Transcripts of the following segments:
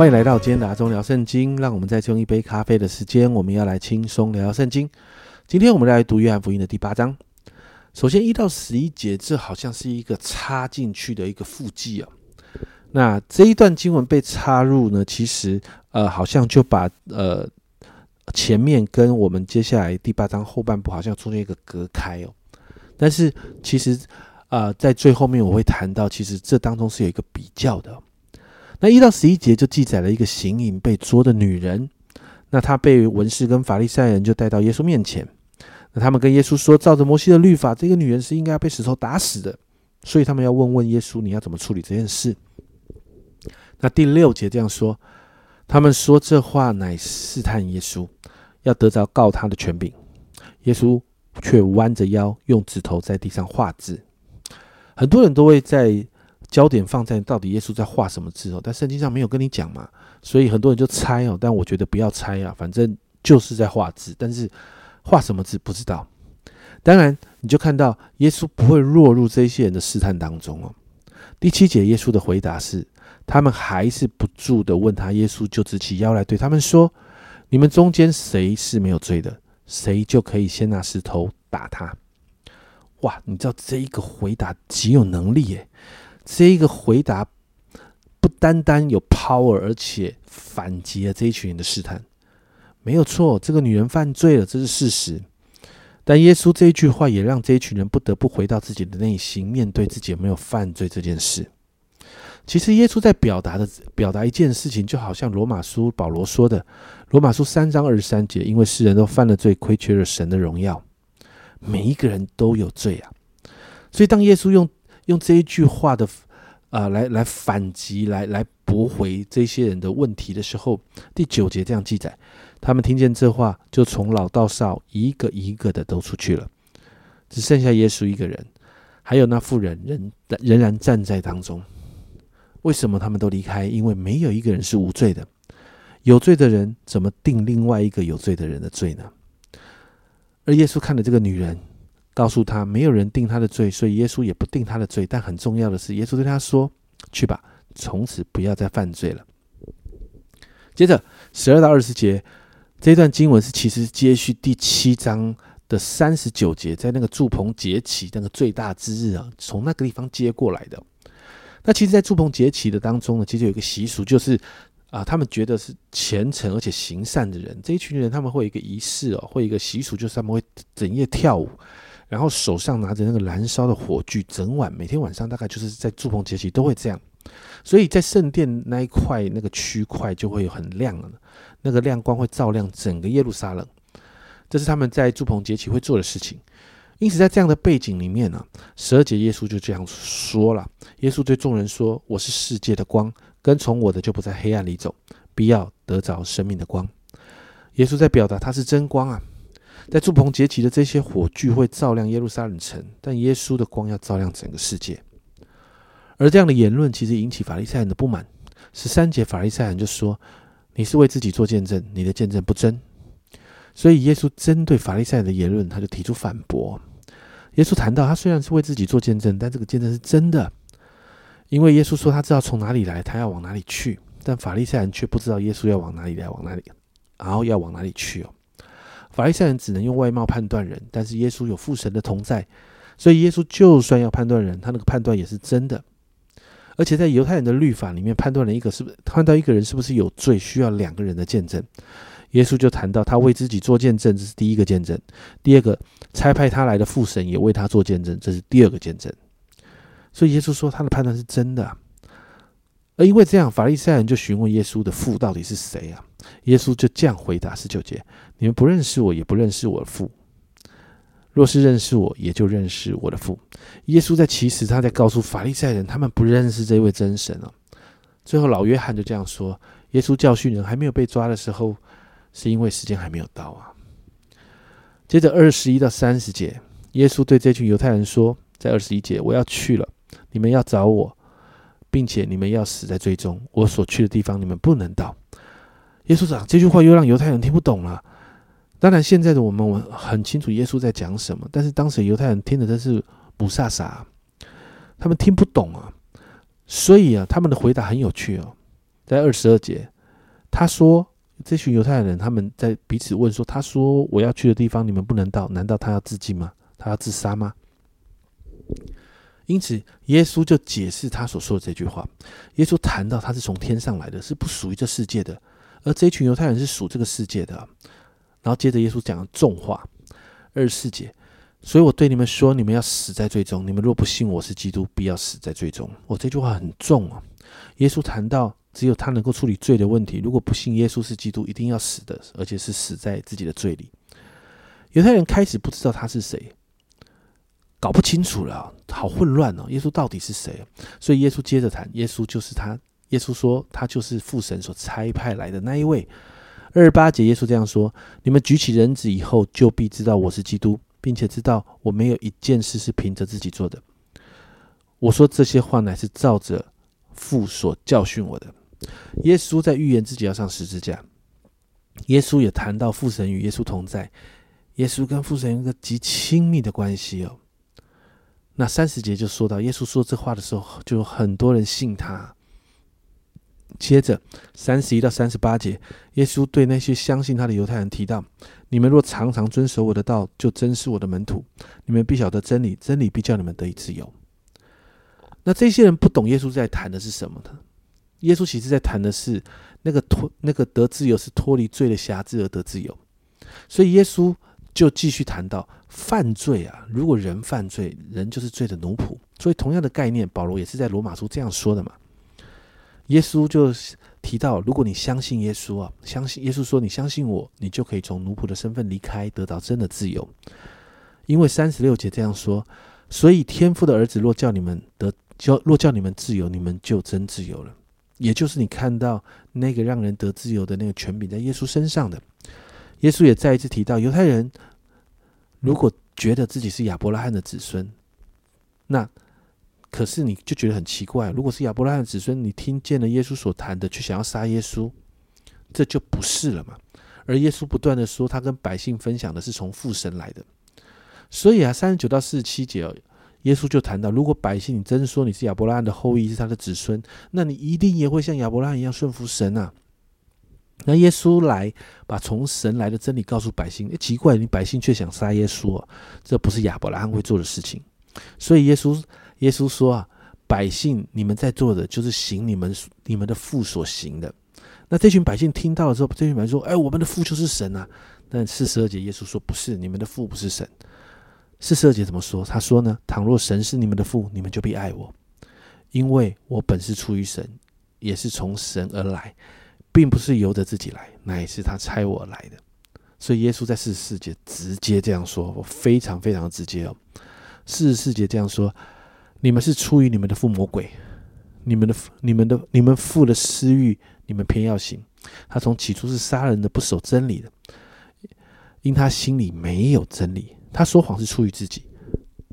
欢迎来到今天的阿中聊圣经。让我们再用一杯咖啡的时间，我们要来轻松聊聊圣经。今天我们来读约翰福音的第八章。首先一到十一节，这好像是一个插进去的一个附记啊。那这一段经文被插入呢，其实呃，好像就把呃前面跟我们接下来第八章后半部好像中间一个隔开哦。但是其实啊，在最后面我会谈到，其实这当中是有一个比较的。那一到十一节就记载了一个行淫被捉的女人，那她被文士跟法利赛人就带到耶稣面前。那他们跟耶稣说，照着摩西的律法，这个女人是应该要被石头打死的，所以他们要问问耶稣，你要怎么处理这件事？那第六节这样说，他们说这话乃试探耶稣，要得着告他的权柄。耶稣却弯着腰，用指头在地上画字。很多人都会在焦点放在到底耶稣在画什么字哦，但圣经上没有跟你讲嘛，所以很多人就猜哦。但我觉得不要猜啊，反正就是在画字，但是。画什么字不知道，当然你就看到耶稣不会落入这些人的试探当中哦。第七节，耶稣的回答是：他们还是不住的问他，耶稣就直起腰来对他们说：“你们中间谁是没有罪的，谁就可以先拿石头打他。”哇，你知道这一个回答极有能力耶！这一个回答不单单有 power，而且反击了这一群人的试探。没有错，这个女人犯罪了，这是事实。但耶稣这一句话也让这一群人不得不回到自己的内心，面对自己有没有犯罪这件事。其实耶稣在表达的表达一件事情，就好像罗马书保罗说的，罗马书三章二十三节，因为世人都犯了罪，亏缺了神的荣耀，每一个人都有罪啊。所以当耶稣用用这一句话的啊来来反击，来来驳回这些人的问题的时候，第九节这样记载。他们听见这话，就从老到少一个一个的都出去了，只剩下耶稣一个人，还有那妇人仍仍然站在当中。为什么他们都离开？因为没有一个人是无罪的。有罪的人怎么定另外一个有罪的人的罪呢？而耶稣看了这个女人，告诉他没有人定他的罪，所以耶稣也不定他的罪。但很重要的是，耶稣对他说：“去吧，从此不要再犯罪了。”接着十二到二十节。这段经文是其实接续第七章的三十九节，在那个祝棚节起那个最大之日啊，从那个地方接过来的。那其实，在祝棚节起的当中呢，其实有一个习俗，就是啊，他们觉得是虔诚而且行善的人，这一群人他们会有一个仪式哦，会有一个习俗，就是他们会整夜跳舞，然后手上拿着那个燃烧的火炬，整晚每天晚上大概就是在祝棚节期都会这样。所以在圣殿那一块那个区块就会很亮了。那个亮光会照亮整个耶路撒冷，这是他们在祝棚节期会做的事情。因此，在这样的背景里面呢，十二节耶稣就这样说了：耶稣对众人说：“我是世界的光，跟从我的就不在黑暗里走，必要得着生命的光。”耶稣在表达他是真光啊！在祝棚节期的这些火炬会照亮耶路撒冷城，但耶稣的光要照亮整个世界。而这样的言论其实引起法利赛人的不满。十三节法利赛人就说。你是为自己做见证，你的见证不真，所以耶稣针对法利赛人的言论，他就提出反驳。耶稣谈到，他虽然是为自己做见证，但这个见证是真的，因为耶稣说他知道从哪里来，他要往哪里去，但法利赛人却不知道耶稣要往哪里来，往哪里，然后要往哪里去哦。法利赛人只能用外貌判断人，但是耶稣有父神的同在，所以耶稣就算要判断人，他那个判断也是真的。而且在犹太人的律法里面，判断了一个是不是判断一个人是不是有罪，需要两个人的见证。耶稣就谈到他为自己做见证，这是第一个见证；第二个，差派他来的父神也为他做见证，这是第二个见证。所以耶稣说他的判断是真的。而因为这样，法利赛人就询问耶稣的父到底是谁啊？耶稣就这样回答十九节：你们不认识我，也不认识我的父。若是认识我，也就认识我的父。耶稣在其实他在告诉法利赛人，他们不认识这位真神啊。最后老约翰就这样说：耶稣教训人还没有被抓的时候，是因为时间还没有到啊。接着二十一到三十节，耶稣对这群犹太人说：在二十一节，我要去了，你们要找我，并且你们要死在最终，我所去的地方你们不能到。耶稣讲这句话，又让犹太人听不懂了。当然，现在的我们我很清楚耶稣在讲什么，但是当时犹太人听的真是不飒飒，他们听不懂啊。所以啊，他们的回答很有趣哦。在二十二节，他说这群犹太人他们在彼此问说：“他说我要去的地方你们不能到，难道他要自尽吗？他要自杀吗？”因此，耶稣就解释他所说的这句话。耶稣谈到他是从天上来的，是不属于这世界的，而这群犹太人是属这个世界的。然后接着耶稣讲了重话，二十四节。所以我对你们说，你们要死在最终。你们若不信我是基督，必要死在最终。我这句话很重啊。耶稣谈到，只有他能够处理罪的问题。如果不信耶稣是基督，一定要死的，而且是死在自己的罪里。犹太人开始不知道他是谁。搞不清楚了，好混乱哦！耶稣到底是谁？所以耶稣接着谈，耶稣就是他。耶稣说，他就是父神所差派来的那一位。二八节，耶稣这样说：“你们举起人子以后，就必知道我是基督，并且知道我没有一件事是凭着自己做的。我说这些话乃是照着父所教训我的。”耶稣在预言自己要上十字架。耶稣也谈到父神与耶稣同在，耶稣跟父神有一个极亲密的关系哦。那三十节就说到，耶稣说这话的时候，就有很多人信他。接着三十一到三十八节，耶稣对那些相信他的犹太人提到：“你们若常常遵守我的道，就真是我的门徒。你们必晓得真理，真理必叫你们得以自由。”那这些人不懂耶稣在谈的是什么呢？耶稣其实在谈的是那个脱那个得自由是脱离罪的辖制而得自由。所以耶稣。就继续谈到犯罪啊，如果人犯罪，人就是罪的奴仆。所以同样的概念，保罗也是在罗马书这样说的嘛。耶稣就提到，如果你相信耶稣啊，相信耶稣说你相信我，你就可以从奴仆的身份离开，得到真的自由。因为三十六节这样说，所以天父的儿子若叫你们得，叫若叫你们自由，你们就真自由了。也就是你看到那个让人得自由的那个权柄在耶稣身上的。耶稣也再一次提到，犹太人如果觉得自己是亚伯拉罕的子孙，那可是你就觉得很奇怪。如果是亚伯拉罕的子孙，你听见了耶稣所谈的，却想要杀耶稣，这就不是了嘛。而耶稣不断的说，他跟百姓分享的是从父神来的。所以啊，三十九到四十七节，耶稣就谈到，如果百姓你真说你是亚伯拉罕的后裔，是他的子孙，那你一定也会像亚伯拉罕一样顺服神啊。那耶稣来把从神来的真理告诉百姓，奇怪，你百姓却想杀耶稣，这不是亚伯拉罕会做的事情。所以耶稣耶稣说啊，百姓你们在做的就是行你们你们的父所行的。那这群百姓听到了之后，这群百姓说：“哎，我们的父就是神啊！”但四十二节耶稣说：“不是，你们的父不是神。”四十二节怎么说？他说呢：“倘若神是你们的父，你们就必爱我，因为我本是出于神，也是从神而来。”并不是由着自己来，乃是他差我来的。所以耶稣在四十四节直接这样说，我非常非常直接哦。四十四节这样说：你们是出于你们的父魔鬼，你们的、你们的、你们父的私欲，你们偏要行。他从起初是杀人的，不守真理的，因他心里没有真理。他说谎是出于自己，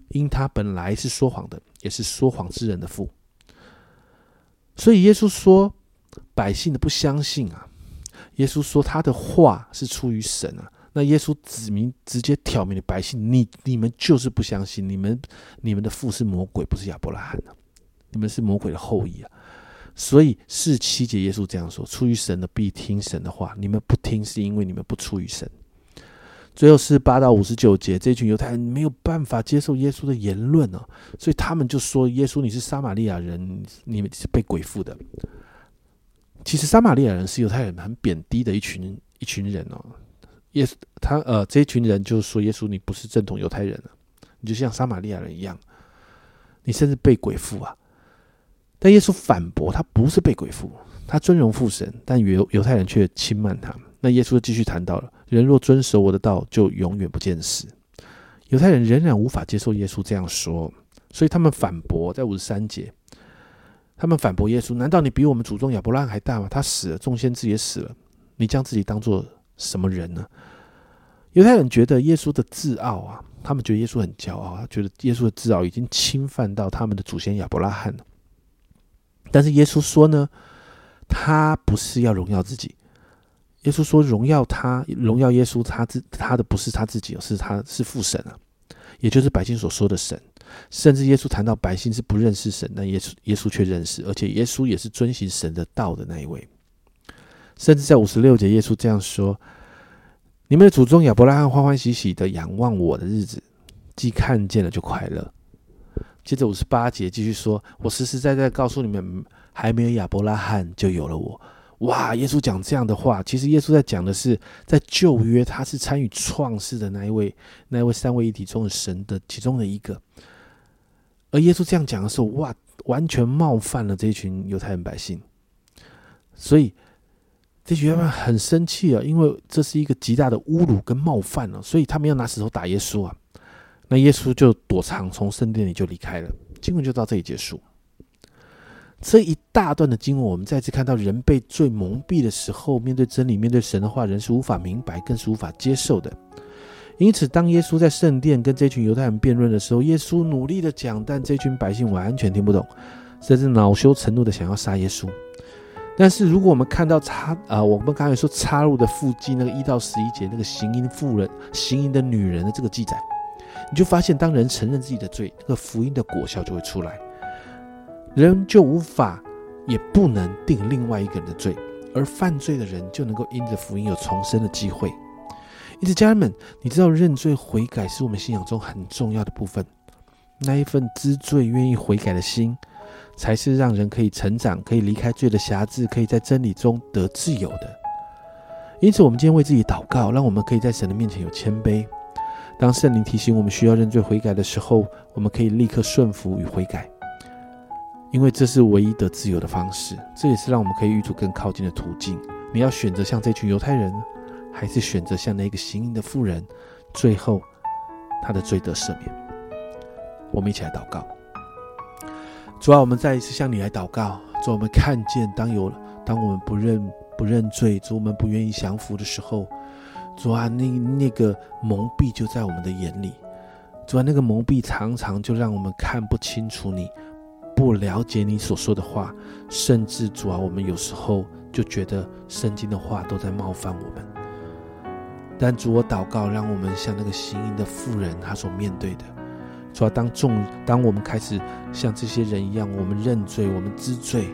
因他本来是说谎的，也是说谎之人的父。所以耶稣说。百姓的不相信啊！耶稣说他的话是出于神啊。那耶稣指明直接挑明了百姓，你你们就是不相信，你们你们的父是魔鬼，不是亚伯拉罕啊，你们是魔鬼的后裔啊。所以四七节耶稣这样说：出于神的必听神的话，你们不听是因为你们不出于神。最后是八到五十九节，这群犹太人没有办法接受耶稣的言论哦，所以他们就说：耶稣你是撒玛利亚人，你们是被鬼附的。其实撒玛利亚人是犹太人很贬低的一群一群人哦。耶稣他呃这一群人就是说耶稣你不是正统犹太人了，你就像撒玛利亚人一样，你甚至被鬼附啊。但耶稣反驳他不是被鬼附，他尊荣父神，但犹犹太人却轻慢他。那耶稣继续谈到了人若遵守我的道，就永远不见死。犹太人仍然无法接受耶稣这样说，所以他们反驳在五十三节。他们反驳耶稣：“难道你比我们祖宗亚伯拉罕还大吗？他死了，众先知也死了，你将自己当做什么人呢？”犹太人觉得耶稣的自傲啊，他们觉得耶稣很骄傲，他觉得耶稣的自傲已经侵犯到他们的祖先亚伯拉罕了。但是耶稣说呢，他不是要荣耀自己。耶稣说：“荣耀他，荣耀耶稣，他自他的不是他自己，是他是父神啊，也就是百姓所说的神。”甚至耶稣谈到百姓是不认识神，但耶稣耶稣却认识，而且耶稣也是遵行神的道的那一位。甚至在五十六节，耶稣这样说：“你们的祖宗亚伯拉罕欢欢喜喜的仰望我的日子，既看见了就快乐。”接着五十八节继续说：“我实实在在告诉你们，还没有亚伯拉罕就有了我。”哇！耶稣讲这样的话，其实耶稣在讲的是，在旧约他是参与创世的那一位，那一位三位一体中的神的其中的一个。而耶稣这样讲的时候，哇，完全冒犯了这一群犹太人百姓，所以这群人很生气啊，因为这是一个极大的侮辱跟冒犯了，所以他们要拿石头打耶稣啊。那耶稣就躲藏，从圣殿里就离开了。经文就到这里结束。这一大段的经文，我们再次看到人被罪蒙蔽的时候，面对真理、面对神的话，人是无法明白，更是无法接受的。因此，当耶稣在圣殿跟这群犹太人辩论的时候，耶稣努力的讲，但这群百姓完全听不懂，甚至恼羞成怒的想要杀耶稣。但是，如果我们看到插啊，我们刚才说插入的附近那个一到十一节那个行淫妇人、行淫的女人的这个记载，你就发现，当人承认自己的罪，那个福音的果效就会出来。人就无法，也不能定另外一个人的罪，而犯罪的人就能够因着福音有重生的机会。因此，家人们，你知道认罪悔改是我们信仰中很重要的部分。那一份知罪、愿意悔改的心，才是让人可以成长、可以离开罪的辖制、可以在真理中得自由的。因此，我们今天为自己祷告，让我们可以在神的面前有谦卑。当圣灵提醒我们需要认罪悔改的时候，我们可以立刻顺服与悔改。因为这是唯一的自由的方式，这也是让我们可以与主更靠近的途径。你要选择像这群犹太人，还是选择像那个行淫的妇人？最后，他的罪得赦免。我们一起来祷告。主啊，我们再一次向你来祷告。主，我们看见当有当我们不认不认罪，主我们不愿意降服的时候，主啊，那那个蒙蔽就在我们的眼里。主啊，那个蒙蔽常常就让我们看不清楚你。不了解你所说的话，甚至主啊，我们有时候就觉得圣经的话都在冒犯我们。但主，我祷告，让我们像那个行淫的妇人，她所面对的，主啊，当众当我们开始像这些人一样，我们认罪，我们知罪。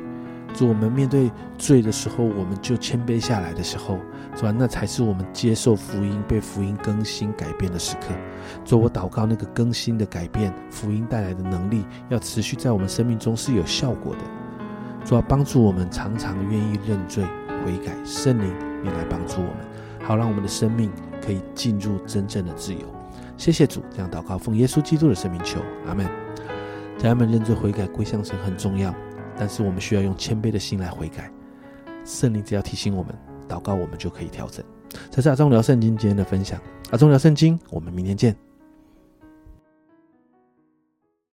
主，我们面对罪的时候，我们就谦卑下来的时候，主啊，那才是我们接受福音、被福音更新改变的时刻。主，我祷告那个更新的改变，福音带来的能力，要持续在我们生命中是有效果的。主要，帮助我们常常愿意认罪悔改，圣灵你来帮助我们，好让我们的生命可以进入真正的自由。谢谢主，这样祷告奉耶稣基督的生命求，阿门。家人们，认罪悔改归向神很重要。但是我们需要用谦卑的心来悔改，圣灵只要提醒我们，祷告我们就可以调整。这是阿忠聊圣经今天的分享，阿忠聊圣经，我们明天见。